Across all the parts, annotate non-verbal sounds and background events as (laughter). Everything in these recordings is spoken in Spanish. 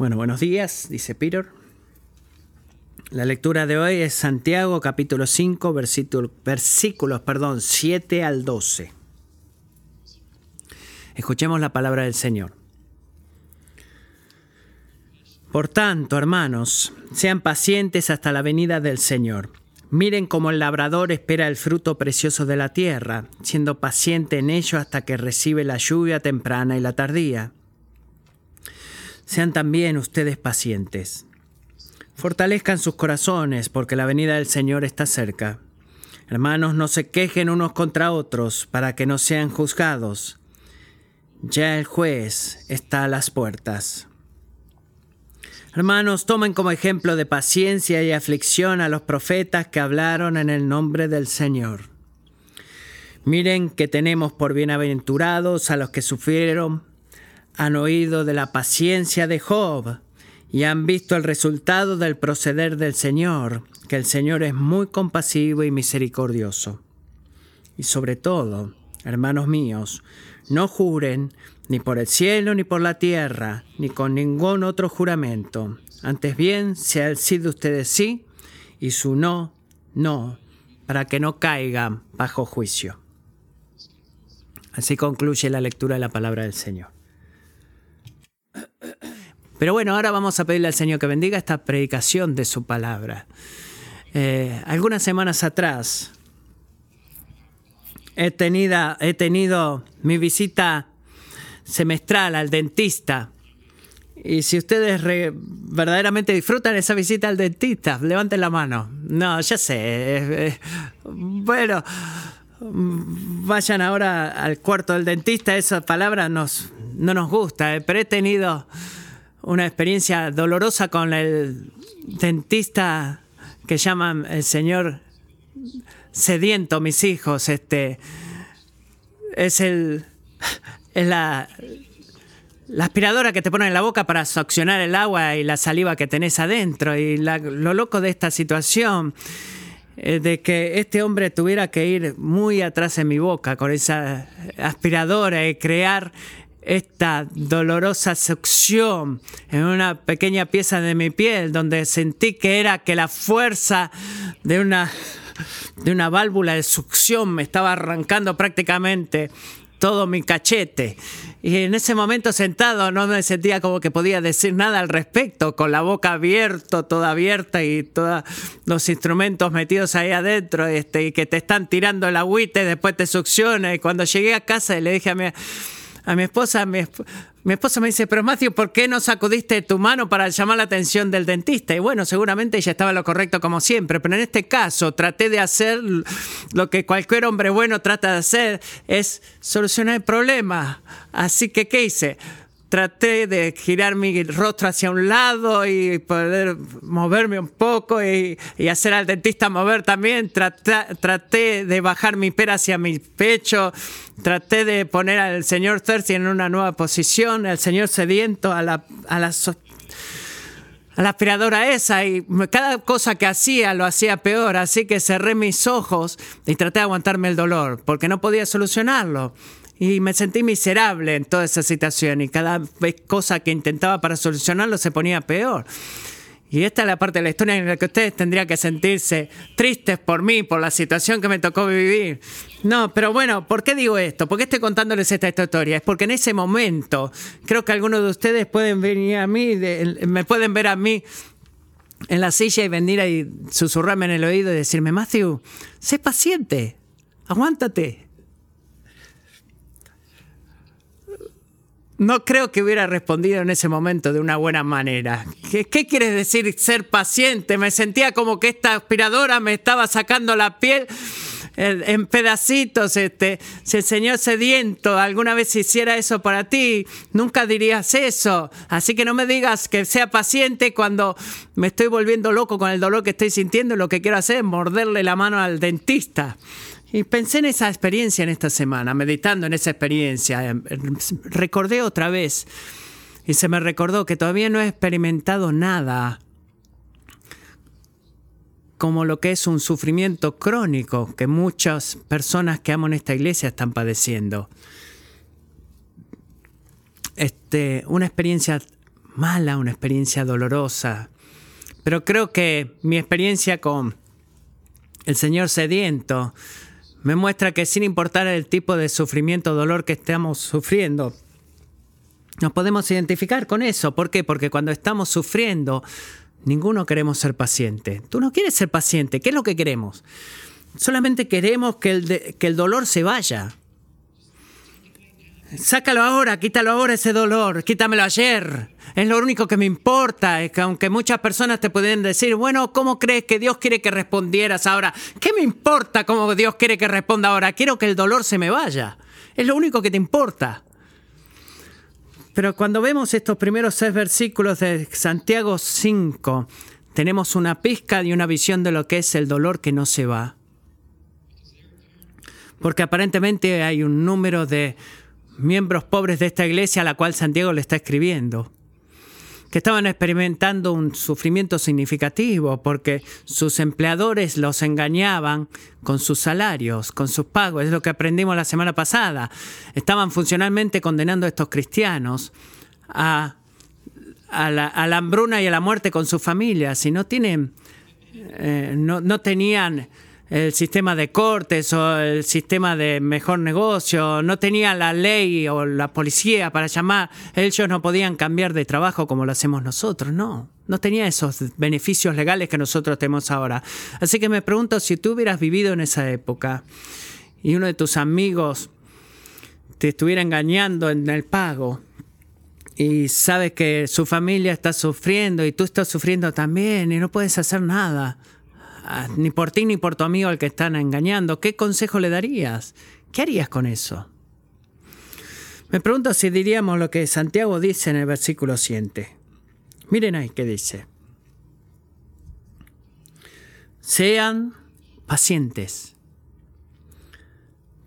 Bueno, buenos días, dice Peter. La lectura de hoy es Santiago capítulo 5 versículos, versículos perdón, 7 al 12. Escuchemos la palabra del Señor. Por tanto, hermanos, sean pacientes hasta la venida del Señor. Miren cómo el labrador espera el fruto precioso de la tierra, siendo paciente en ello hasta que recibe la lluvia temprana y la tardía. Sean también ustedes pacientes. Fortalezcan sus corazones, porque la venida del Señor está cerca. Hermanos, no se quejen unos contra otros, para que no sean juzgados. Ya el juez está a las puertas. Hermanos, tomen como ejemplo de paciencia y aflicción a los profetas que hablaron en el nombre del Señor. Miren que tenemos por bienaventurados a los que sufrieron han oído de la paciencia de Job y han visto el resultado del proceder del Señor, que el Señor es muy compasivo y misericordioso. Y sobre todo, hermanos míos, no juren ni por el cielo ni por la tierra, ni con ningún otro juramento. Antes bien, sea el sí de ustedes sí y su no, no, para que no caigan bajo juicio. Así concluye la lectura de la palabra del Señor. Pero bueno, ahora vamos a pedirle al Señor que bendiga esta predicación de su palabra. Eh, algunas semanas atrás he tenido, he tenido mi visita semestral al dentista. Y si ustedes verdaderamente disfrutan esa visita al dentista, levanten la mano. No, ya sé. bueno, vayan ahora al cuarto del dentista. Esa palabra nos, no nos gusta, eh, pero he tenido una experiencia dolorosa con el dentista que llaman el señor sediento, mis hijos. Este es el es la, la aspiradora que te ponen en la boca para succionar el agua y la saliva que tenés adentro. Y lo loco de esta situación es de que este hombre tuviera que ir muy atrás en mi boca con esa aspiradora y crear esta dolorosa succión en una pequeña pieza de mi piel donde sentí que era que la fuerza de una, de una válvula de succión me estaba arrancando prácticamente todo mi cachete. Y en ese momento sentado no me sentía como que podía decir nada al respecto, con la boca abierta, toda abierta y todos los instrumentos metidos ahí adentro este, y que te están tirando el agüite, después te succiona. Y cuando llegué a casa y le dije a mi a mi esposa, mi, esposa me dice, pero Matthew, ¿por qué no sacudiste tu mano para llamar la atención del dentista? Y bueno, seguramente ella estaba lo correcto como siempre, pero en este caso traté de hacer lo que cualquier hombre bueno trata de hacer, es solucionar el problema. Así que, ¿qué hice? Traté de girar mi rostro hacia un lado y poder moverme un poco y, hacer al dentista mover también. Traté, de bajar mi pera hacia mi pecho. Traté de poner al señor Cersei en una nueva posición, al señor sediento, a la, a la, a la aspiradora esa y cada cosa que hacía lo hacía peor, así que cerré mis ojos y traté de aguantarme el dolor porque no podía solucionarlo. Y me sentí miserable en toda esa situación y cada vez cosa que intentaba para solucionarlo se ponía peor. Y esta es la parte de la historia en la que ustedes tendrían que sentirse tristes por mí, por la situación que me tocó vivir. No, pero bueno, ¿por qué digo esto? ¿Por qué estoy contándoles esta historia? Es porque en ese momento creo que algunos de ustedes pueden venir a mí, me pueden ver a mí en la silla y venir y susurrarme en el oído y decirme, Matthew, sé paciente, aguántate, no creo que hubiera respondido en ese momento de una buena manera. ¿Qué, ¿Qué, quieres decir ser paciente? Me sentía como que esta aspiradora me estaba sacando la piel en pedacitos. Este, si el Señor sediento alguna vez hiciera eso para ti, nunca dirías eso. Así que no me digas que sea paciente cuando me estoy volviendo loco con el dolor que estoy sintiendo y lo que quiero hacer es morderle la mano al dentista. Y pensé en esa experiencia en esta semana, meditando en esa experiencia. Em, recordé otra vez y se me recordó que todavía no he experimentado nada como lo que es un sufrimiento crónico que muchas personas que amo en esta iglesia están padeciendo. Este, una experiencia mala, una experiencia dolorosa. Pero creo que mi experiencia con el Señor sediento me muestra que sin importar el tipo de sufrimiento o dolor que estamos sufriendo, nos podemos identificar con eso. ¿Por qué? Porque cuando estamos sufriendo, ninguno queremos ser paciente. Tú no quieres ser paciente. ¿Qué es lo que queremos? Solamente queremos que el, que el dolor se vaya. Sácalo ahora, quítalo ahora ese dolor, quítamelo ayer. Es lo único que me importa, es que aunque muchas personas te pueden decir, bueno, ¿cómo crees que Dios quiere que respondieras ahora? ¿Qué me importa cómo Dios quiere que responda ahora? Quiero que el dolor se me vaya. Es lo único que te importa. Pero cuando vemos estos primeros seis versículos de Santiago 5, tenemos una pizca y una visión de lo que es el dolor que no se va. Porque aparentemente hay un número de miembros pobres de esta iglesia a la cual Santiago le está escribiendo, que estaban experimentando un sufrimiento significativo porque sus empleadores los engañaban con sus salarios, con sus pagos. Es lo que aprendimos la semana pasada. Estaban funcionalmente condenando a estos cristianos a, la, hambruna y a la muerte con sus familias. Y no tienen, eh, no, no tenían el sistema de cortes o el sistema de mejor negocio, no tenía la ley o la policía para llamar, ellos no podían cambiar de trabajo como lo hacemos nosotros, no, no tenía esos beneficios legales que nosotros tenemos ahora. Así que me pregunto si tú hubieras vivido en esa época y uno de tus amigos te estuviera engañando en el pago y sabes que su familia está sufriendo y tú estás sufriendo también y no puedes hacer nada ni por ti ni por tu amigo al que están engañando, ¿qué consejo le darías? ¿Qué harías con eso? Me pregunto si diríamos lo que Santiago dice en el versículo 7. Miren ahí qué dice. Sean pacientes.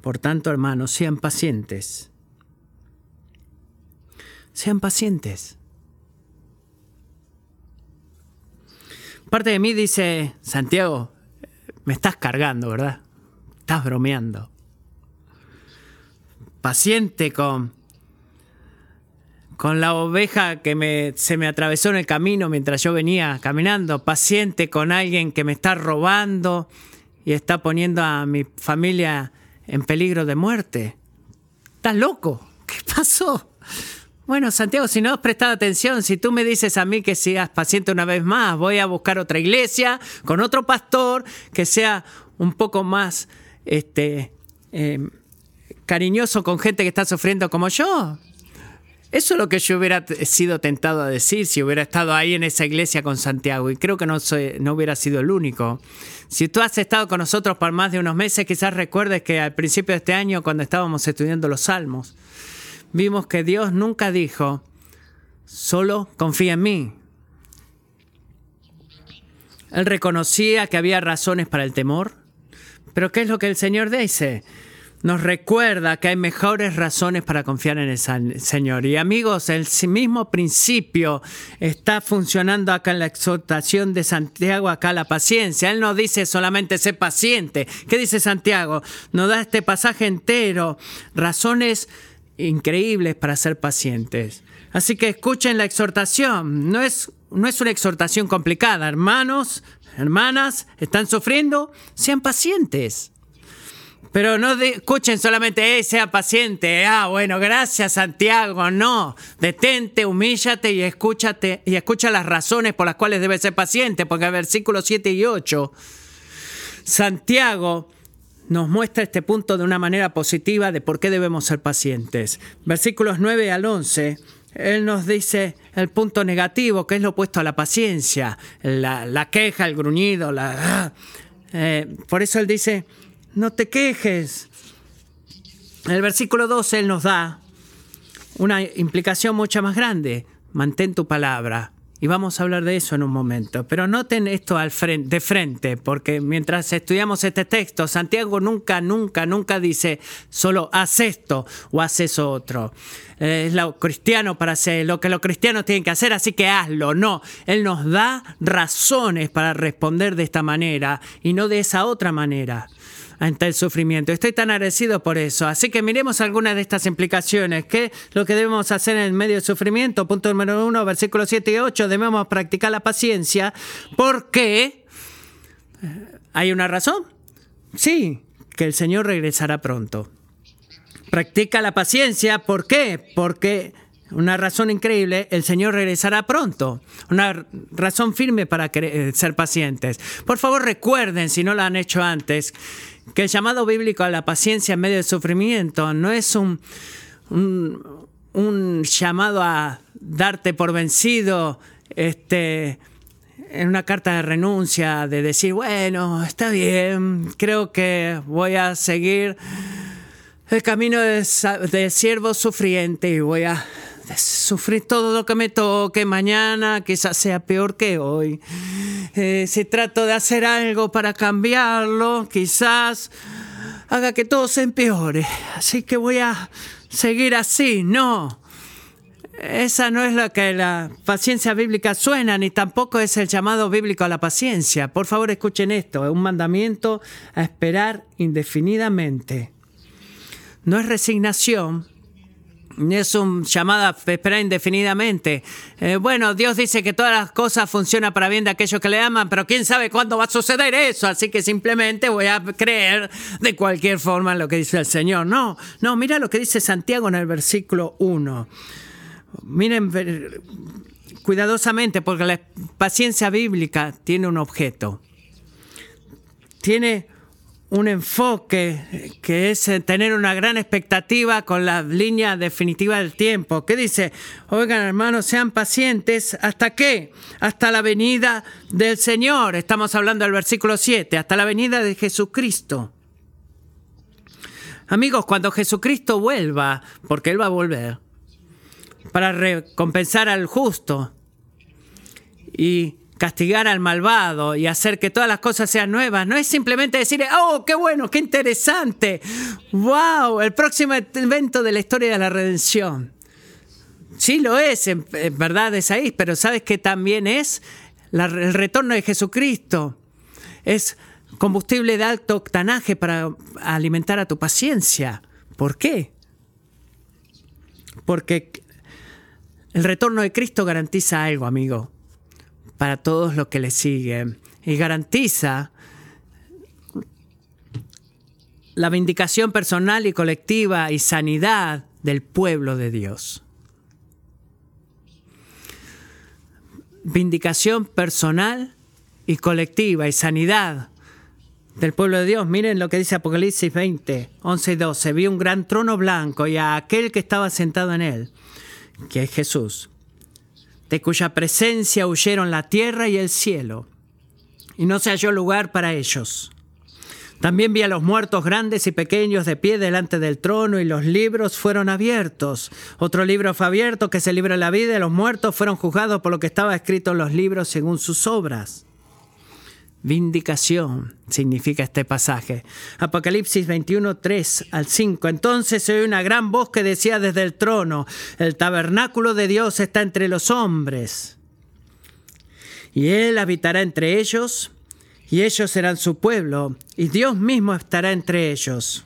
Por tanto, hermanos, sean pacientes. Sean pacientes. Parte de mí dice, Santiago, me estás cargando, ¿verdad? Estás bromeando. Paciente con, con la oveja que me, se me atravesó en el camino mientras yo venía caminando. Paciente con alguien que me está robando y está poniendo a mi familia en peligro de muerte. ¿Estás loco? ¿Qué pasó? Bueno, Santiago, si no has prestado atención, si tú me dices a mí que seas paciente una vez más, voy a buscar otra iglesia con otro pastor que sea un poco más este, em, cariñoso con gente que está sufriendo como yo. Eso es lo que yo hubiera sido tentado a decir si hubiera estado ahí en esa iglesia con Santiago. Y creo que no, soy, no hubiera sido el único. Si tú has estado con nosotros por más de unos meses, quizás recuerdes que al principio de este año, cuando estábamos estudiando los salmos, vimos que Dios nunca dijo, solo confía en mí. Él reconocía que había razones para el temor, pero ¿qué es lo que el Señor dice? Nos recuerda que hay mejores razones para confiar en el Señor. Y amigos, el mismo principio está funcionando acá en la exhortación de Santiago, acá la paciencia. Él no dice solamente sé paciente. ¿Qué dice Santiago? Nos da este pasaje entero, razones increíbles para ser pacientes. Así que escuchen la exhortación. No es, no es una exhortación complicada. Hermanos, hermanas, están sufriendo, sean pacientes. Pero no escuchen solamente, eh, sea paciente. Ah, bueno, gracias Santiago. No, detente, humíllate y escúchate y escucha las razones por las cuales debes ser paciente. Porque en versículos 7 y 8, Santiago nos muestra este punto de una manera positiva de por qué debemos ser pacientes. Versículos 9 al 11, Él nos dice el punto negativo, que es lo opuesto a la paciencia, la, queja, el gruñido, la... Eh, por eso Él dice, no te quejes. En el versículo 12 Él nos da una implicación mucho más grande. Mantén tu palabra. Y vamos a hablar de eso en un momento. Pero noten esto al frente, de frente, porque mientras estudiamos este texto, Santiago nunca, nunca, nunca dice solo haz esto o haz eso otro. Es lo cristiano para hacer lo que los cristianos tienen que hacer, así que hazlo. No, Él nos da razones para responder de esta manera y no de esa otra manera. Ante el sufrimiento. Estoy tan agradecido por eso. Así que miremos algunas de estas implicaciones. ¿Qué lo que debemos hacer en medio del sufrimiento? Punto número uno, versículos 7 y 8. Debemos practicar la paciencia. ¿Por qué? ¿Hay una razón? Sí, que el Señor regresará pronto. Practica la paciencia. ¿Por qué? Porque una razón increíble, el Señor regresará pronto. Una razón firme para ser pacientes. Por favor, recuerden, si no lo han hecho antes, que el llamado bíblico a la paciencia en medio del sufrimiento no es un, un, llamado a darte por vencido este, en una carta de renuncia, de decir, bueno, está bien, creo que voy a seguir el camino de, de siervo sufriente y voy a sufrir todo lo que me toque mañana, quizás sea peor que hoy. Eh, si trato de hacer algo para cambiarlo, quizás haga que todo se empeore. Así que voy a seguir así. No. Esa no es la que la paciencia bíblica suena, ni tampoco es el llamado bíblico a la paciencia. Por favor, escuchen esto. Es un mandamiento a esperar indefinidamente. No es resignación, es un llamado a esperar indefinidamente. Eh, bueno, Dios dice que todas las cosas funcionan para bien de aquellos que le aman, pero quién sabe cuándo va a suceder eso, así que simplemente voy a creer de cualquier forma en lo que dice el Señor. No, no, mira lo que dice Santiago en el versículo 1. Miren cuidadosamente, porque la paciencia bíblica tiene un objeto. Tiene un enfoque que es eh, tener una gran expectativa con la línea definitiva del tiempo. ¿Qué dice? Oigan hermanos, sean pacientes. ¿Hasta qué? Hasta la venida del Señor. Estamos hablando del versículo 7, hasta la venida de Jesucristo. Amigos, cuando Jesucristo vuelva, porque Él va a volver, para recompensar al justo y castigar al malvado y hacer que todas las cosas sean nuevas. No es simplemente decir, oh, qué bueno, qué interesante. Wow, el próximo evento de la historia de la redención. Sí lo es, en, verdad es ahí, pero sabes que también es el retorno de Jesucristo. Es combustible de alto octanaje para alimentar a tu paciencia. ¿Por qué? Porque el retorno de Cristo garantiza algo, amigo para todos los que le siguen y garantiza la vindicación personal y colectiva y sanidad del pueblo de Dios. Vindicación personal y colectiva y sanidad del pueblo de Dios. Miren lo que dice Apocalipsis 20, 11 y 12. Vi un gran trono blanco y a aquel que estaba sentado en él, que es Jesús de cuya presencia huyeron la tierra y el cielo, y no se halló lugar para ellos. También vi a los muertos grandes y pequeños de pie delante del trono y los libros fueron abiertos. Otro libro fue abierto que libro de la vida y los muertos fueron juzgados por lo que estaba escrito en los libros según sus obras. Vindicación significa este pasaje. Apocalipsis 21, 3 al 5. Entonces oye una gran voz que decía desde el trono, el tabernáculo de Dios está entre los hombres. Y Él habitará entre ellos, y ellos serán su pueblo, y Dios mismo estará entre ellos.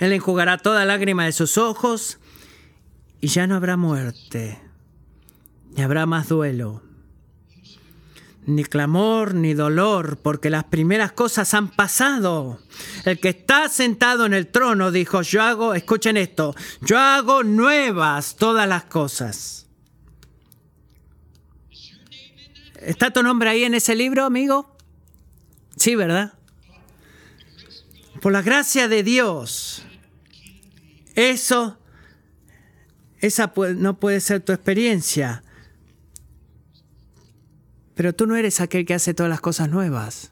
Él enjugará toda lágrima de sus ojos, y ya no habrá muerte, ni habrá más duelo ni clamor, ni dolor, porque las primeras cosas han pasado. El que está sentado en el trono dijo, yo hago, escuchen esto, yo hago nuevas todas las cosas. ¿Está tu nombre ahí en ese libro, amigo? Sí, ¿verdad? Por la gracia de Dios, eso, esa no puede ser tu experiencia. Pero tú no eres aquel que hace todas las cosas nuevas.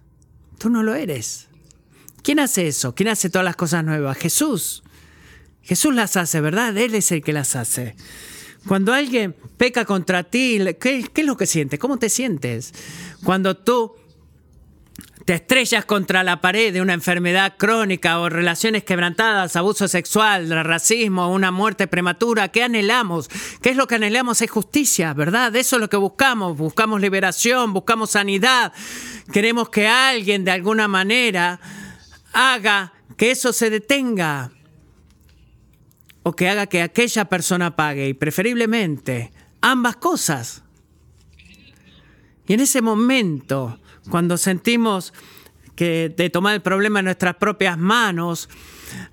Tú no lo eres. ¿Quién hace eso? ¿Quién hace todas las cosas nuevas? Jesús. Jesús las hace, ¿verdad? Él es el que las hace. Cuando alguien peca contra ti, ¿qué, es lo que sientes? ¿Cómo te sientes? Cuando tú te estrellas contra la pared de una enfermedad crónica o relaciones quebrantadas, abuso sexual, racismo, una muerte prematura, ¿qué anhelamos? ¿Qué es lo que anhelamos? Es justicia, ¿verdad? Eso es lo que buscamos. Buscamos liberación, buscamos sanidad. Queremos que alguien de alguna manera haga que eso se detenga o que haga que aquella persona pague y preferiblemente ambas cosas. Y en ese momento, cuando sentimos que de tomar el problema en nuestras propias manos,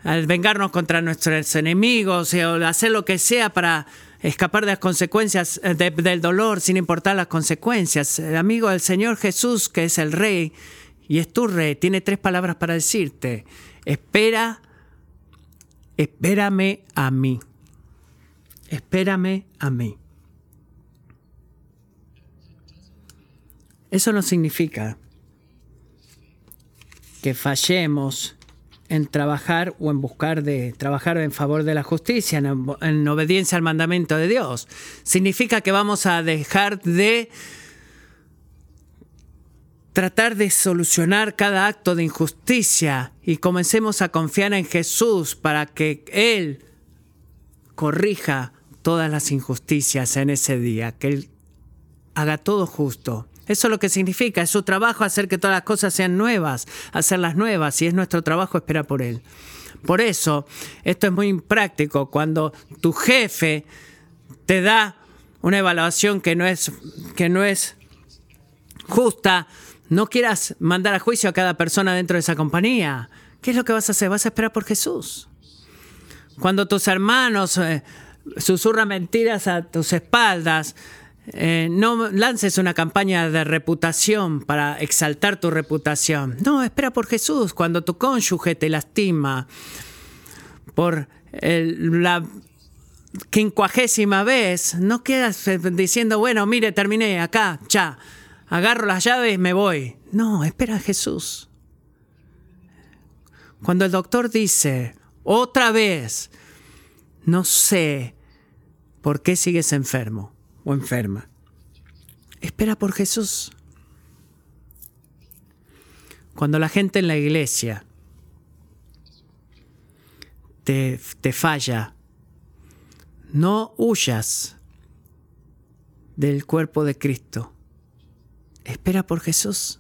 al vengarnos contra nuestros enemigos o hacer lo que sea para escapar de las consecuencias eh, del dolor sin importar las consecuencias. Amigo del Señor Jesús, que es el rey y es tu rey, tiene tres palabras para decirte. Espera, espérame a mí. Espérame a mí. Eso no significa que fallemos en trabajar o en buscar de trabajar en favor de la justicia, en, obediencia al mandamiento de Dios. Significa que vamos a dejar de tratar de solucionar cada acto de injusticia y comencemos a confiar en Jesús para que Él corrija todas las injusticias en ese día, que Él haga todo justo. Eso es lo que significa, es su trabajo hacer que todas las cosas sean nuevas, hacerlas nuevas, y es nuestro trabajo esperar por Él. Por eso, esto es muy práctico. Cuando tu jefe te da una evaluación que no es, que no es justa, no quieras mandar a juicio a cada persona dentro de esa compañía. ¿Qué es lo que vas a hacer? Vas a esperar por Jesús. Cuando tus hermanos eh, susurran mentiras a tus espaldas, eh, no lances una campaña de reputación para exaltar tu reputación. No, espera por Jesús. Cuando tu cónyuge te lastima por la quincuagésima vez, no quedas diciendo, bueno, mire, terminé acá, ya, agarro las llaves y me voy. No, espera a Jesús. Cuando el doctor dice, otra vez, no sé por qué sigues enfermo o enferma. Espera por Jesús. Cuando la gente en la iglesia te, te falla, no huyas del cuerpo de Cristo. Espera por Jesús.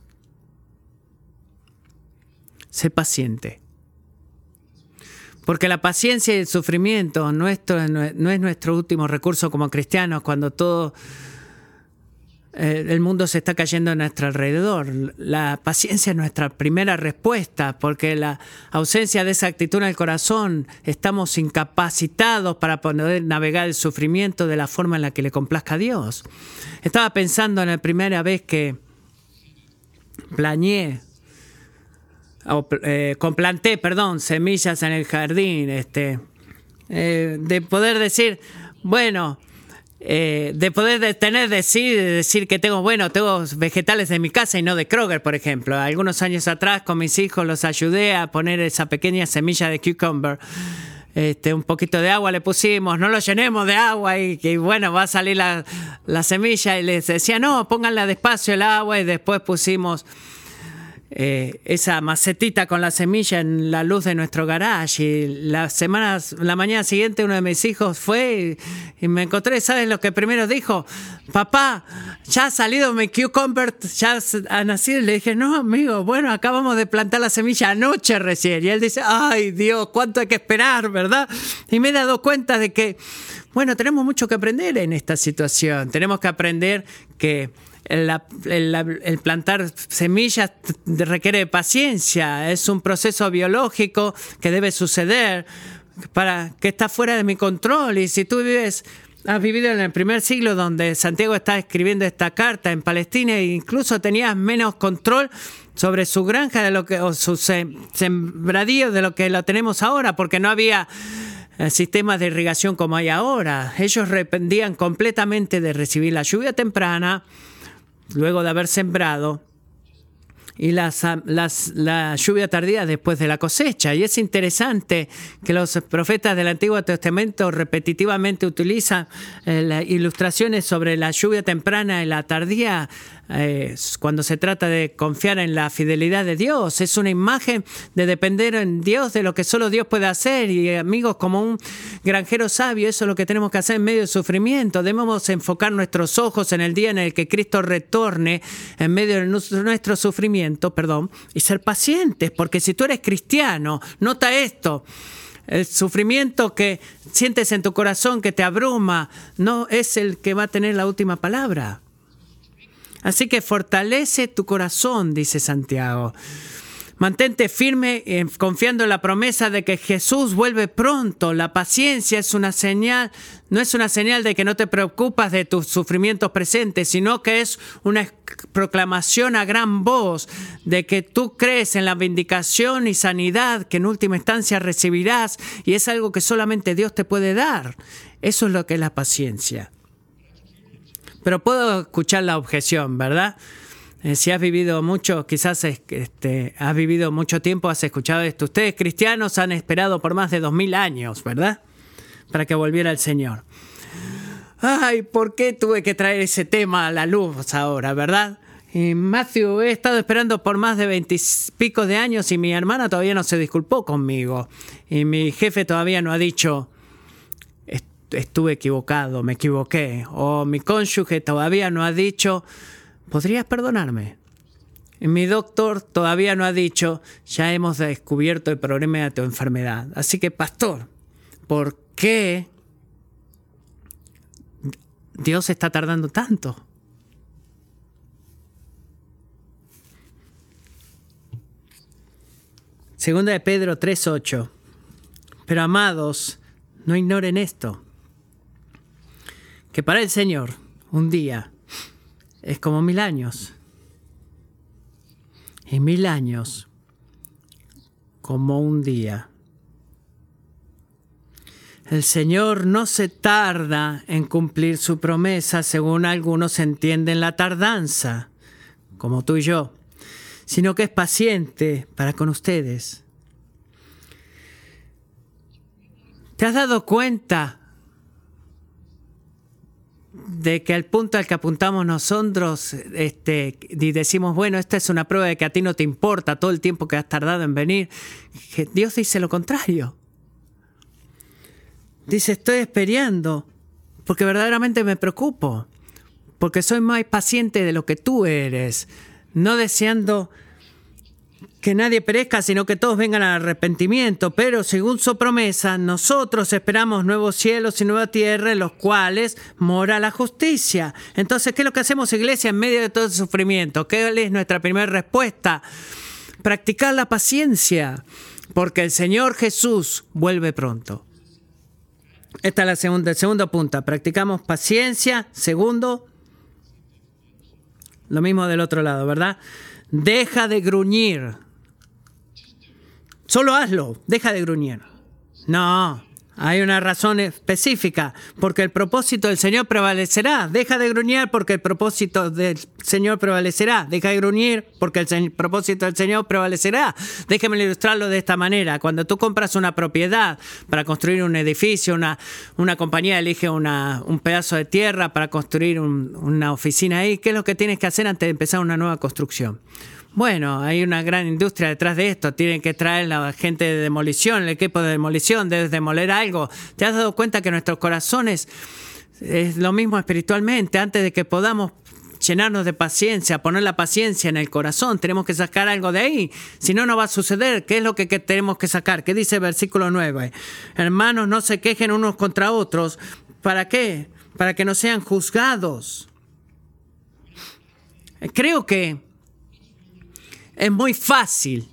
Sé paciente. Porque la paciencia y el sufrimiento no es nuestro último recurso como cristianos cuando todo eh, el mundo se está cayendo a nuestro alrededor. La paciencia es nuestra primera respuesta, porque la ausencia de esa actitud en el corazón estamos incapacitados para poder navegar el sufrimiento de la forma en la que le complazca a Dios. Estaba pensando en la primera vez que planeé o, eh, complanté, perdón, semillas en el jardín, este, eh, de poder decir, bueno, eh, de poder tener decir, decir que tengo, bueno, tengo vegetales de mi casa y no de Kroger, por ejemplo. Algunos años atrás con mis hijos los ayudé a poner esa pequeña semilla de cucumber. Este, un poquito de agua le pusimos, no lo llenemos de agua y, y bueno, va a salir la, la semilla y les decía, no, pónganla despacio el agua y después pusimos eh, esa macetita con la semilla en la luz de nuestro garage. Y la semana, la mañana siguiente uno de mis hijos fue y, me encontré, ¿sabes lo que primero dijo? Papá, ya ha salido mi cucumber, ya ha nacido. Y le dije, no, amigo, bueno, acabamos de plantar la semilla anoche recién. Y él dice, ay Dios, cuánto hay que esperar, ¿verdad? Y me he dado cuenta de que, bueno, tenemos mucho que aprender en esta situación. Tenemos que aprender que el, plantar semillas requiere paciencia, es un proceso biológico que debe suceder para que está fuera de mi control. Y si tú vives, has vivido en el primer siglo donde Santiago está escribiendo esta carta en Palestina e incluso tenías menos control sobre su granja de lo que, o su sembradío de lo que lo tenemos ahora, porque no había eh, sistemas de irrigación como hay ahora. Ellos dependían completamente de recibir la lluvia temprana luego de haber sembrado y las, la lluvia tardía después de la cosecha. Y es interesante que los profetas del Antiguo Testamento repetitivamente utilizan eh, las ilustraciones sobre la lluvia temprana y la tardía cuando se trata de confiar en la fidelidad de Dios. Es una imagen de depender en Dios, de lo que solo Dios puede hacer. Y amigos, como un granjero sabio, eso es lo que tenemos que hacer en medio del sufrimiento. Debemos enfocar nuestros ojos en el día en el que Cristo retorne en medio de nuestro sufrimiento, perdón, y ser pacientes, porque si tú eres cristiano, nota esto, el sufrimiento que sientes en tu corazón, que te abruma, no es el que va a tener la última palabra. Así que fortalece tu corazón, dice Santiago. Mantente firme eh, confiando en la promesa de que Jesús vuelve pronto. La paciencia es una señal, no es una señal de que no te preocupas de tus sufrimientos presentes, sino que es una proclamación a gran voz de que tú crees en la vindicación y sanidad que en última instancia recibirás y es algo que solamente Dios te puede dar. Eso es lo que es la paciencia. Pero puedo escuchar la objeción, ¿verdad? Eh, si has vivido mucho, quizás este, has vivido mucho tiempo, has escuchado esto. Ustedes cristianos han esperado por más de dos mil años, ¿verdad? Para que volviera el Señor. Ay, ¿por qué tuve que traer ese tema a la luz ahora, verdad? Y Matthew, he estado esperando por más de veintipico de años y mi hermana todavía no se disculpó conmigo. Y mi jefe todavía no ha dicho, estuve equivocado, me equivoqué. O mi cónyuge todavía no ha dicho, ¿podrías perdonarme? Mi doctor todavía no ha dicho, ya hemos descubierto el problema de tu enfermedad. Así que, pastor, ¿por qué Dios está tardando tanto? Segunda de Pedro 3:8. Pero amados, no ignoren esto, que para el Señor un día es como mil años. Y mil años como un día. El Señor no se tarda en cumplir su promesa, según algunos entienden la tardanza, como tú y yo, sino que es paciente para con ustedes. ¿Te has dado cuenta de que al punto al que apuntamos nosotros este, y decimos, bueno, esta es una prueba de que a ti no te importa todo el tiempo que has tardado en venir, Dios dice lo contrario. Dice, estoy esperando porque verdaderamente me preocupo, porque soy más paciente de lo que tú eres, no deseando que nadie perezca, sino que todos vengan al arrepentimiento. Pero según su promesa, nosotros esperamos nuevos cielos y nueva tierra en los cuales mora la justicia. Entonces, ¿qué es lo que hacemos, iglesia, en medio de todo ese sufrimiento? ¿Qué es nuestra primera respuesta? Practicar la paciencia, porque el Señor Jesús vuelve pronto. Esta es la segunda, el segundo punto. Practicamos paciencia. Segundo, lo mismo del otro lado, ¿verdad? Deja de gruñir. Solo hazlo, deja de gruñir. No, hay una razón específica, porque el propósito del Señor prevalecerá. Deja de gruñir porque el propósito del Señor prevalecerá. Deja de gruñir porque el propósito del Señor prevalecerá. Déjeme ilustrarlo de esta manera. Cuando tú compras una propiedad para construir un edificio, una, una compañía elige un pedazo de tierra para construir una oficina ahí, ¿qué es lo que tienes que hacer antes de empezar una nueva construcción? Bueno, hay una gran industria detrás de esto. Tienen que traer la gente de demolición, el equipo de demolición, debes demoler algo. ¿Te has dado cuenta que nuestros corazones es lo mismo espiritualmente? Antes de que podamos llenarnos de paciencia, poner la paciencia en el corazón, tenemos que sacar algo de ahí. Si no, no va a suceder. ¿Qué es lo que, tenemos que sacar? ¿Qué dice el versículo 9? Hermanos, no se quejen unos contra otros. ¿Para qué? Para que no sean juzgados. Creo que es muy fácil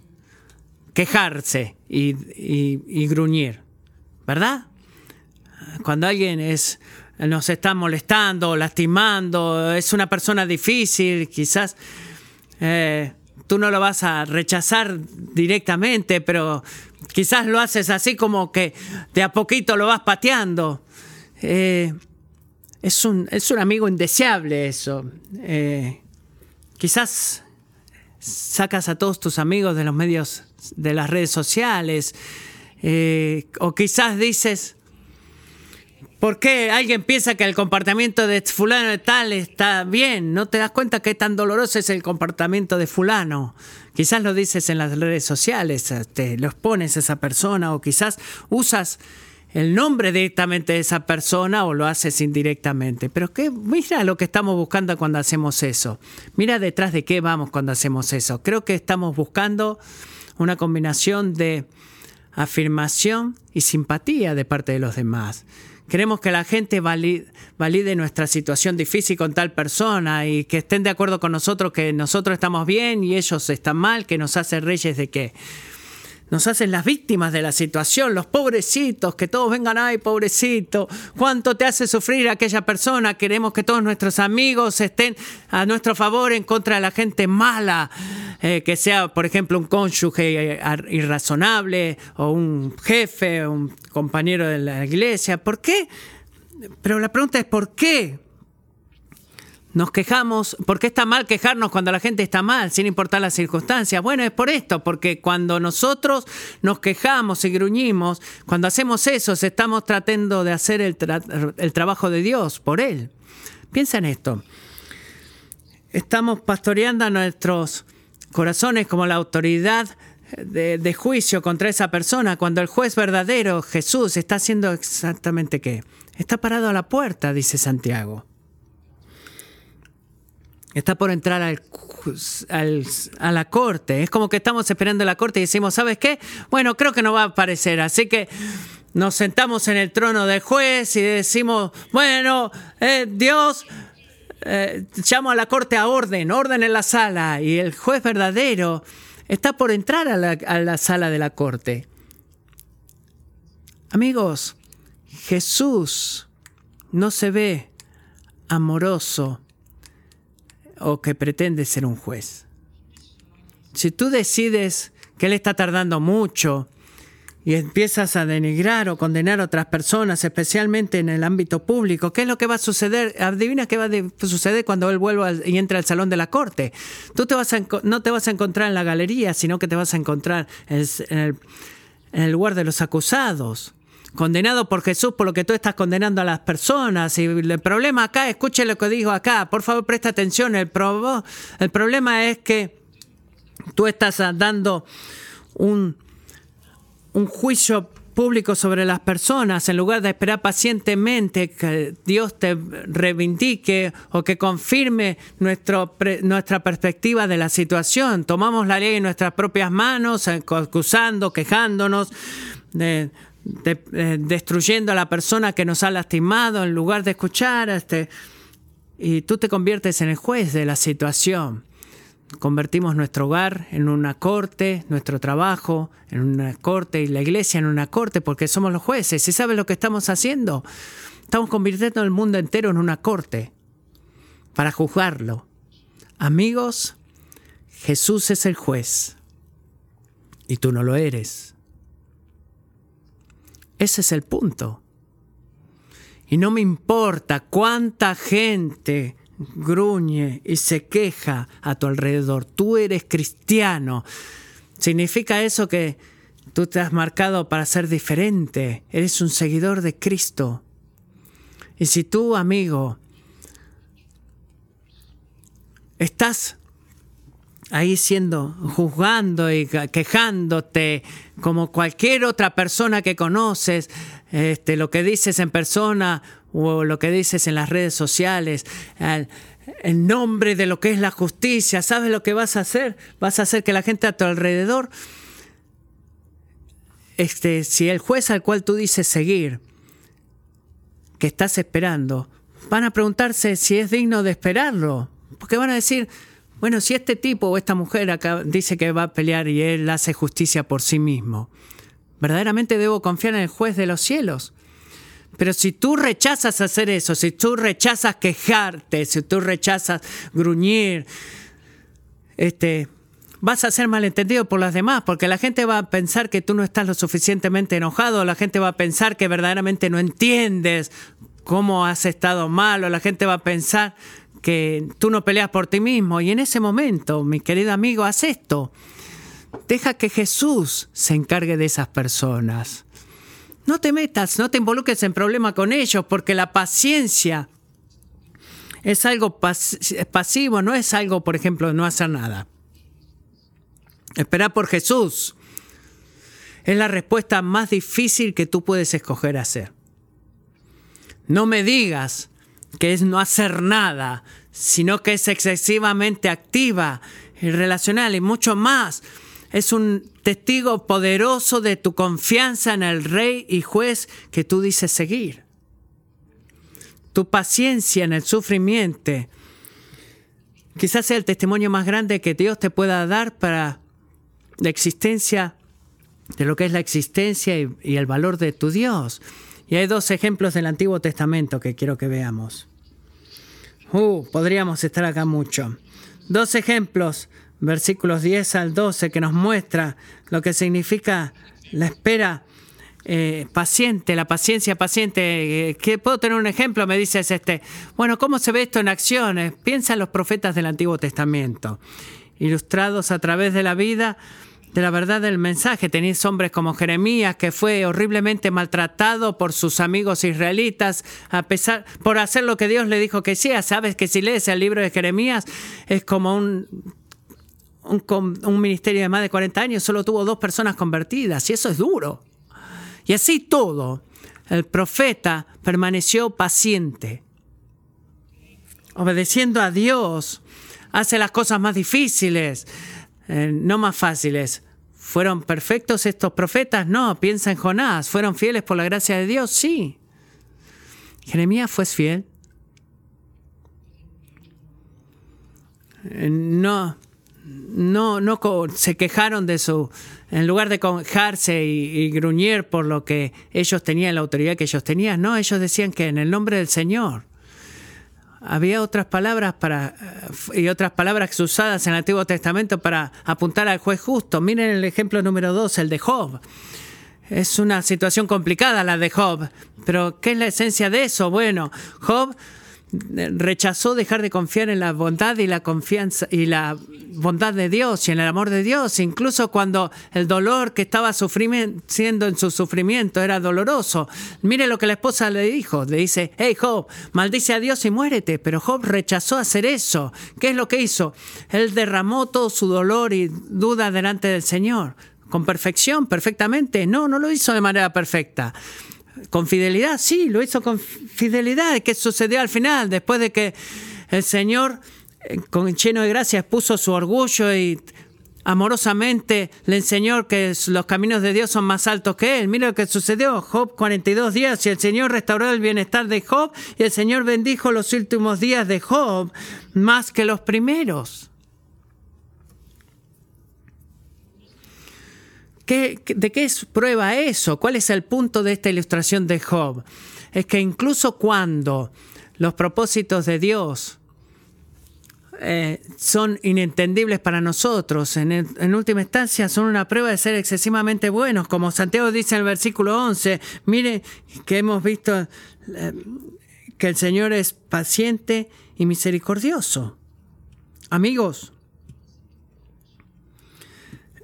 quejarse y, gruñir, ¿verdad? Cuando alguien es, nos está molestando, lastimando, es una persona difícil, quizás eh, tú no lo vas a rechazar directamente, pero quizás lo haces así como que de a poquito lo vas pateando. Eh, es, un, es un amigo indeseable eso. Eh, quizás sacas a todos tus amigos de los medios, de las redes sociales, eh, o quizás dices, ¿por qué alguien piensa que el comportamiento de fulano de tal está bien? No te das cuenta que tan doloroso es el comportamiento de fulano. Quizás lo dices en las redes sociales, te lo expones a esa persona, o quizás usas el nombre directamente de esa persona o lo haces indirectamente. Pero ¿qué? mira lo que estamos buscando cuando hacemos eso. Mira detrás de qué vamos cuando hacemos eso. Creo que estamos buscando una combinación de afirmación y simpatía de parte de los demás. Queremos que la gente valide, nuestra situación difícil con tal persona y que estén de acuerdo con nosotros que nosotros estamos bien y ellos están mal, que nos hace reyes de qué nos hacen las víctimas de la situación, los pobrecitos, que todos vengan, ay, pobrecito, cuánto te hace sufrir aquella persona, queremos que todos nuestros amigos estén a nuestro favor en contra de la gente mala, eh, que sea, por ejemplo, un cónyuge eh, irrazonable o un jefe, un compañero de la iglesia. ¿Por qué? Pero la pregunta es, ¿por qué? Nos quejamos, ¿por qué está mal quejarnos cuando la gente está mal, sin importar las circunstancias? Bueno, es por esto, porque cuando nosotros nos quejamos y gruñimos, cuando hacemos eso, estamos tratando de hacer el, trabajo de Dios por Él. Piensa en esto. Estamos pastoreando a nuestros corazones como la autoridad de, juicio contra esa persona, cuando el juez verdadero, Jesús, está haciendo exactamente qué? Está parado a la puerta, dice Santiago. Está por entrar a la corte. Es como que estamos esperando la corte y decimos, ¿sabes qué? Bueno, creo que no va a aparecer. Así que nos sentamos en el trono del juez y decimos, bueno, eh, Dios, eh, llamo a la corte a orden, orden en la sala. Y el juez verdadero está por entrar a la sala de la corte. Amigos, Jesús no se ve amoroso o que pretende ser un juez. Si tú decides que él está tardando mucho y empiezas a denigrar o condenar a otras personas, especialmente en el ámbito público, ¿qué es lo que va a suceder? Adivina qué va a suceder cuando él vuelva y entre al salón de la corte. Tú te vas no te vas a encontrar en la galería, sino que te vas a encontrar en el lugar de los acusados condenado por Jesús por lo que tú estás condenando a las personas. Y el problema acá, escuche lo que dijo acá, por favor presta atención, el, el problema es que tú estás dando un, un juicio público sobre las personas en lugar de esperar pacientemente que Dios te reivindique o que confirme nuestro, nuestra perspectiva de la situación. Tomamos la ley en nuestras propias manos, acusando, quejándonos. Eh, destruyendo a la persona que nos ha lastimado en lugar de escuchar. Este, y tú te conviertes en el juez de la situación. Convertimos nuestro hogar en una corte, nuestro trabajo en una corte y la iglesia en una corte porque somos los jueces. ¿Y sabes lo que estamos haciendo? Estamos convirtiendo el mundo entero en una corte para juzgarlo. Amigos, Jesús es el juez y tú no lo eres. Ese es el punto. Y no me importa cuánta gente gruñe y se queja a tu alrededor. Tú eres cristiano. ¿Significa eso que tú te has marcado para ser diferente? Eres un seguidor de Cristo. Y si tú, amigo, estás ahí siendo, juzgando y quejándote como cualquier otra persona que conoces, este, lo que dices en persona o lo que dices en las redes sociales, en nombre de lo que es la justicia, ¿sabes lo que vas a hacer? Vas a hacer que la gente a tu alrededor, este, si el juez al cual tú dices seguir, que estás esperando, van a preguntarse si es digno de esperarlo, porque van a decir, bueno, si este tipo o esta mujer acá dice que va a pelear y él hace justicia por sí mismo, verdaderamente debo confiar en el juez de los cielos. Pero si tú rechazas hacer eso, si tú rechazas quejarte, si tú rechazas gruñir, este, vas a ser malentendido por las demás, porque la gente va a pensar que tú no estás lo suficientemente enojado, la gente va a pensar que verdaderamente no entiendes cómo has estado mal, la gente va a pensar que tú no peleas por ti mismo. Y en ese momento, mi querido amigo, haz esto. Deja que Jesús se encargue de esas personas. No te metas, no te involucres en problemas con ellos, porque la paciencia es algo pasivo, no es algo, por ejemplo, no hacer nada. Esperar por Jesús es la respuesta más difícil que tú puedes escoger hacer. No me digas que es no hacer nada, sino que es excesivamente activa y relacional y mucho más. Es un testigo poderoso de tu confianza en el rey y juez que tú dices seguir. Tu paciencia en el sufrimiento quizás sea el testimonio más grande que Dios te pueda dar para la existencia de lo que es la existencia y, el valor de tu Dios. Y hay dos ejemplos del Antiguo Testamento que quiero que veamos. Uh, podríamos estar acá mucho. Dos ejemplos, versículos 10 al 12, que nos muestra lo que significa la espera eh, paciente, la paciencia paciente. Eh, ¿Qué puedo tener un ejemplo? Me dices este. Bueno, ¿cómo se ve esto en acciones? Piensa en los profetas del Antiguo Testamento, ilustrados a través de la vida de la verdad del mensaje. Tenéis hombres como Jeremías, que fue horriblemente maltratado por sus amigos israelitas, a pesar, por hacer lo que Dios le dijo que hiciera. Sabes que si lees el libro de Jeremías, es como un, un, un ministerio de más de 40 años, solo tuvo dos personas convertidas, y eso es duro. Y así todo, el profeta permaneció paciente, obedeciendo a Dios, hace las cosas más difíciles, eh, no más fáciles. ¿Fueron perfectos estos profetas? No, piensa en Jonás. ¿Fueron fieles por la gracia de Dios? Sí. Jeremías fue fiel. Eh, no, no, no se quejaron de su, en lugar de quejarse y, gruñir por lo que ellos tenían, la autoridad que ellos tenían, no, ellos decían que en el nombre del Señor. Había otras palabras para y otras palabras usadas en el Antiguo Testamento para apuntar al juez justo. Miren el ejemplo número dos, el de Job. Es una situación complicada la de Job, pero ¿qué es la esencia de eso? Bueno, Job rechazó dejar de confiar en la bondad y la confianza y la bondad de Dios y en el amor de Dios, incluso cuando el dolor que estaba siendo en su sufrimiento era doloroso. Mire lo que la esposa le dijo, le dice, hey Job, maldice a Dios y muérete, pero Job rechazó hacer eso. ¿Qué es lo que hizo? Él derramó todo su dolor y duda delante del Señor. ¿Con perfección? ¿Perfectamente? No, no lo hizo de manera perfecta. ¿Con fidelidad? Sí, lo hizo con fidelidad. ¿Qué sucedió al final? Después de que el Señor, eh, con lleno de gracias, puso su orgullo y amorosamente le enseñó que los caminos de Dios son más altos que él. Mira lo que sucedió. Job 42 días y el Señor restauró el bienestar de Job y el Señor bendijo los últimos días de Job más que los primeros. ¿De qué es prueba eso? ¿Cuál es el punto de esta ilustración de Job? Es que incluso cuando los propósitos de Dios eh, son inentendibles para nosotros, en, última instancia son una prueba de ser excesivamente buenos, como Santiago dice en el versículo 11, mire que hemos visto eh, que el Señor es paciente y misericordioso. Amigos,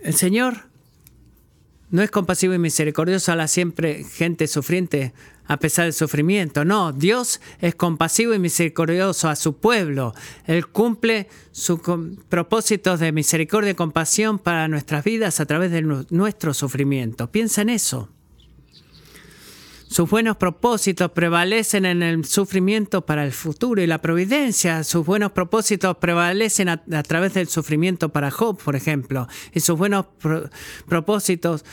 el Señor no es compasivo y misericordioso a la siempre gente sufriente a pesar del sufrimiento. No, Dios es compasivo y misericordioso a su pueblo. Él cumple sus propósitos de misericordia y compasión para nuestras vidas a través de nuestro sufrimiento. Piensa en eso. Sus buenos propósitos prevalecen en el sufrimiento para el futuro y la providencia. Sus buenos propósitos prevalecen a, través del sufrimiento para Job, por ejemplo. Y sus buenos propósitos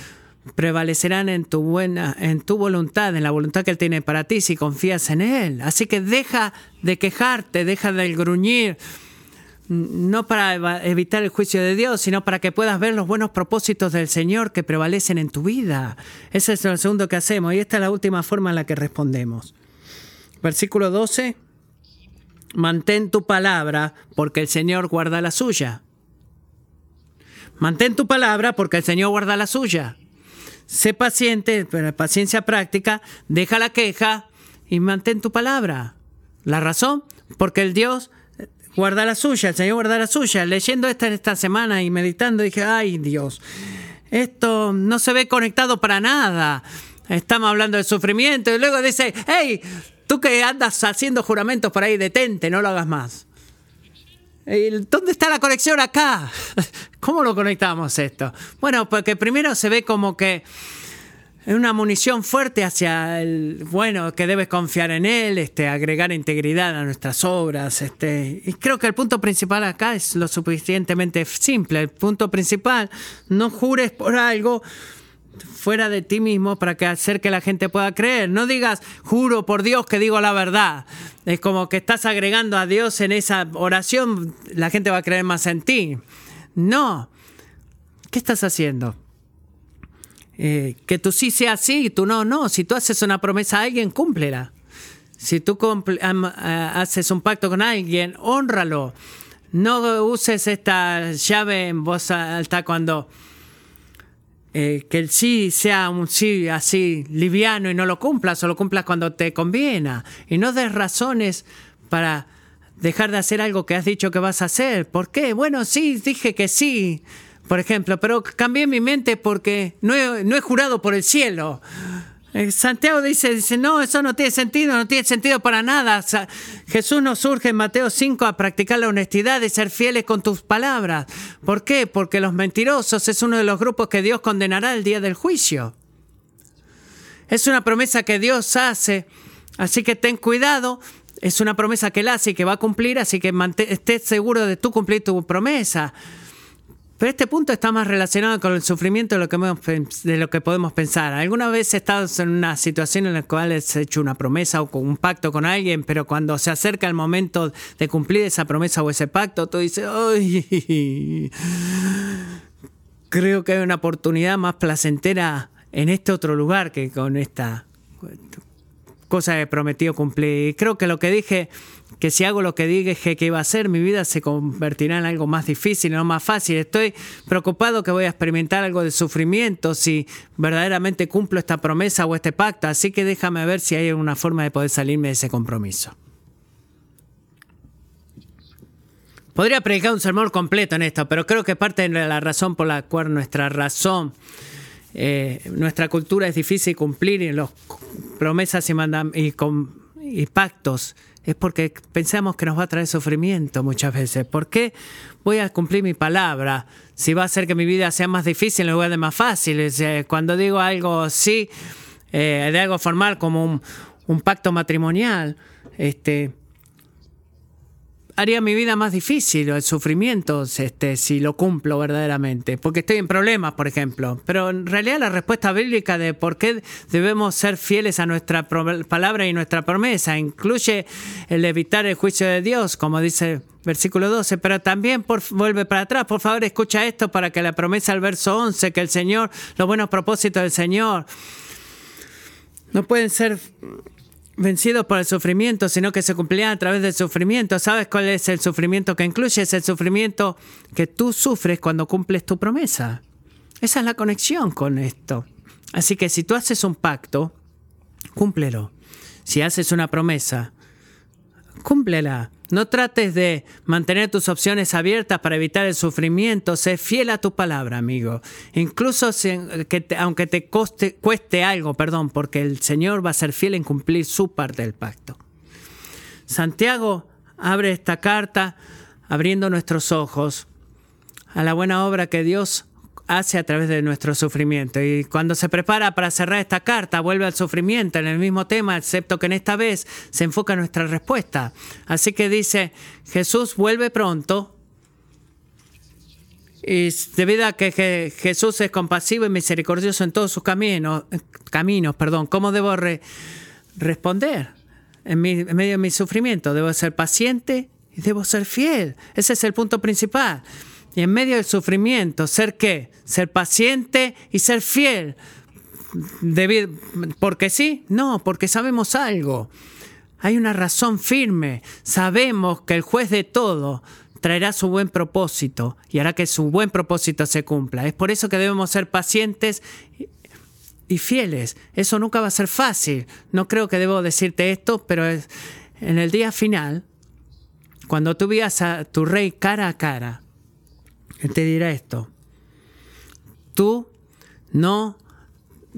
prevalecerán en tu buena, en tu voluntad, en la voluntad que Él tiene para ti si confías en Él. Así que deja de quejarte, deja de gruñir no para evitar el juicio de Dios, sino para que puedas ver los buenos propósitos del Señor que prevalecen en tu vida. Ese es el segundo que hacemos y esta es la última forma en la que respondemos. Versículo 12. Mantén tu palabra porque el Señor guarda la suya. Mantén tu palabra porque el Señor guarda la suya. Sé paciente, pero paciencia práctica, deja la queja y mantén tu palabra. ¿La razón? Porque el Dios guarda la suya, el Señor guarda la suya. Leyendo esta esta semana y meditando dije, ay Dios, esto no se ve conectado para nada. Estamos hablando del sufrimiento y luego dice, hey, tú que andas haciendo juramentos por ahí, detente, no lo hagas más. ¿Dónde está la conexión acá? (laughs) ¿Cómo lo conectamos esto? Bueno, porque primero se ve como que es una munición fuerte hacia el bueno que debes confiar en él, este, agregar integridad a nuestras obras, este, y creo que el punto principal acá es lo suficientemente simple. El punto principal, no jures por algo fuera de ti mismo para que hacer que la gente pueda creer. No digas, juro por Dios que digo la verdad. Es como que estás agregando a Dios en esa oración, la gente va a creer más en ti. No. ¿Qué estás haciendo? Eh, que tú sí sea sí y tú no, no. Si tú haces una promesa a alguien, cúmplela. Si tú haces un pacto con alguien, honralo. No uses esta llave en voz alta cuando eh, que el sí sea un sí así liviano y no lo cumplas o lo cumplas cuando te conviene. Y no des razones para dejar de hacer algo que has dicho que vas a hacer. ¿Por qué? Bueno, sí, dije que sí por ejemplo, pero cambié mi mente porque no he, jurado por el cielo. Eh, Santiago dice, dice, no, eso no tiene sentido, no tiene sentido para nada. Jesús nos surge en Mateo 5 a practicar la honestidad y ser fieles con tus palabras. ¿Por qué? Porque los mentirosos es uno de los grupos que Dios condenará el día del juicio. Es una promesa que Dios hace, así que ten cuidado. Es una promesa que Él hace y que va a cumplir, así que estés seguro de tú cumplir tu promesa. Pero este punto está más relacionado con el sufrimiento de lo que, de lo que podemos pensar. ¿Alguna vez estado en una situación en la cual has hecho una promesa o un pacto con alguien, pero cuando se acerca el momento de cumplir esa promesa o ese pacto, tú dices, ¡ay! Creo que hay una oportunidad más placentera en este otro lugar que con esta cosa que he prometido cumplir. Creo que lo que dije que si hago lo que dije que iba a hacer, mi vida se convertirá en algo más difícil, no más fácil. Estoy preocupado que voy a experimentar algo de sufrimiento si verdaderamente cumplo esta promesa o este pacto, así que déjame ver si hay alguna forma de poder salirme de ese compromiso. Podría predicar un sermón completo en esto, pero creo que parte de la razón por la cual nuestra razón, eh, nuestra cultura es difícil cumplir y las promesas y, y, y pactos es porque pensamos que nos va a traer sufrimiento muchas veces. ¿Por qué voy a cumplir mi palabra si va a hacer que mi vida sea más difícil en lugar de más fácil? Cuando digo algo sí, eh, de algo formal como un, un pacto matrimonial, este, haría mi vida más difícil, el sufrimiento, este, si lo cumplo verdaderamente, porque estoy en problemas, por ejemplo. Pero en realidad la respuesta bíblica de por qué debemos ser fieles a nuestra palabra y nuestra promesa incluye el evitar el juicio de Dios, como dice versículo 12, pero también por, vuelve para atrás. Por favor, escucha esto para que la promesa al verso 11, que el Señor, los buenos propósitos del Señor, no pueden ser vencidos por el sufrimiento, sino que se cumplirá a través del sufrimiento. ¿Sabes cuál es el sufrimiento que incluye? Es el sufrimiento que tú sufres cuando cumples tu promesa. Esa es la conexión con esto. Así que si tú haces un pacto, cúmplelo. Si haces una promesa, cúmplela. No trates de mantener tus opciones abiertas para evitar el sufrimiento. Sé fiel a tu palabra, amigo. Incluso aunque te cueste algo, perdón, porque el Señor va a ser fiel en cumplir su parte del pacto. Santiago abre esta carta abriendo nuestros ojos a la buena obra que Dios hace a través de nuestro sufrimiento. Y cuando se prepara para cerrar esta carta, vuelve al sufrimiento en el mismo tema, excepto que en esta vez se enfoca en nuestra respuesta. Así que dice, Jesús vuelve pronto. Y debido a que Jesús es compasivo y misericordioso en todos sus caminos, caminos perdón, ¿cómo debo responder en medio de mi sufrimiento? Debo ser paciente y debo ser fiel. Ese es el punto principal. Y en medio del sufrimiento, ¿ser qué? Ser paciente y ser fiel. ¿Porque sí? No, porque sabemos algo. Hay una razón firme. Sabemos que el juez de todo traerá su buen propósito y hará que su buen propósito se cumpla. Es por eso que debemos ser pacientes y fieles. Eso nunca va a ser fácil. No creo que debo decirte esto, pero en el día final, cuando tú veas a tu rey cara a cara, él te dirá esto. Tú no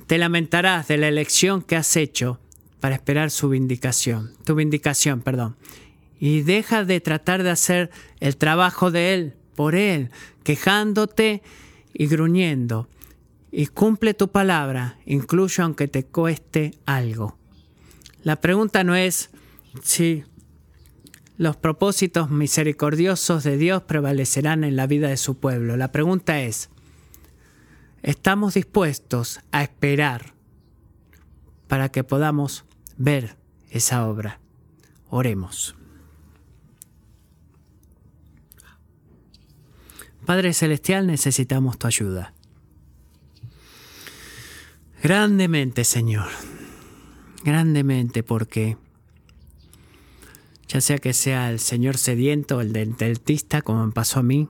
te lamentarás de la elección que has hecho para esperar su vindicación, tu vindicación, perdón. y deja de tratar de hacer el trabajo de Él por Él, quejándote y gruñendo. Y cumple tu palabra, incluso aunque te cueste algo. La pregunta no es si los propósitos misericordiosos de Dios prevalecerán en la vida de su pueblo. La pregunta es, ¿estamos dispuestos a esperar para que podamos ver esa obra? Oremos. Padre Celestial, necesitamos tu ayuda. Grandemente, Señor. Grandemente, porque ya sea que sea el señor sediento o el dentista, como me pasó a mí,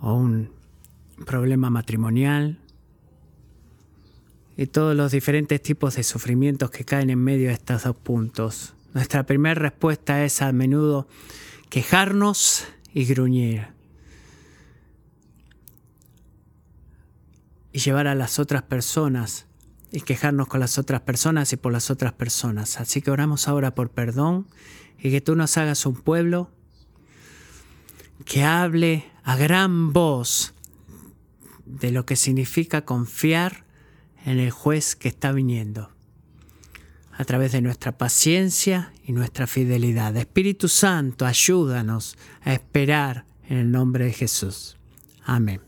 o un problema matrimonial, y todos los diferentes tipos de sufrimientos que caen en medio de estos dos puntos. Nuestra primera respuesta es a menudo quejarnos y gruñir. Y llevar a las otras personas y quejarnos con las otras personas y por las otras personas. Así que oramos ahora por perdón y que tú nos hagas un pueblo que hable a gran voz de lo que significa confiar en el juez que está viniendo a través de nuestra paciencia y nuestra fidelidad. Espíritu Santo, ayúdanos a esperar en el nombre de Jesús. Amén.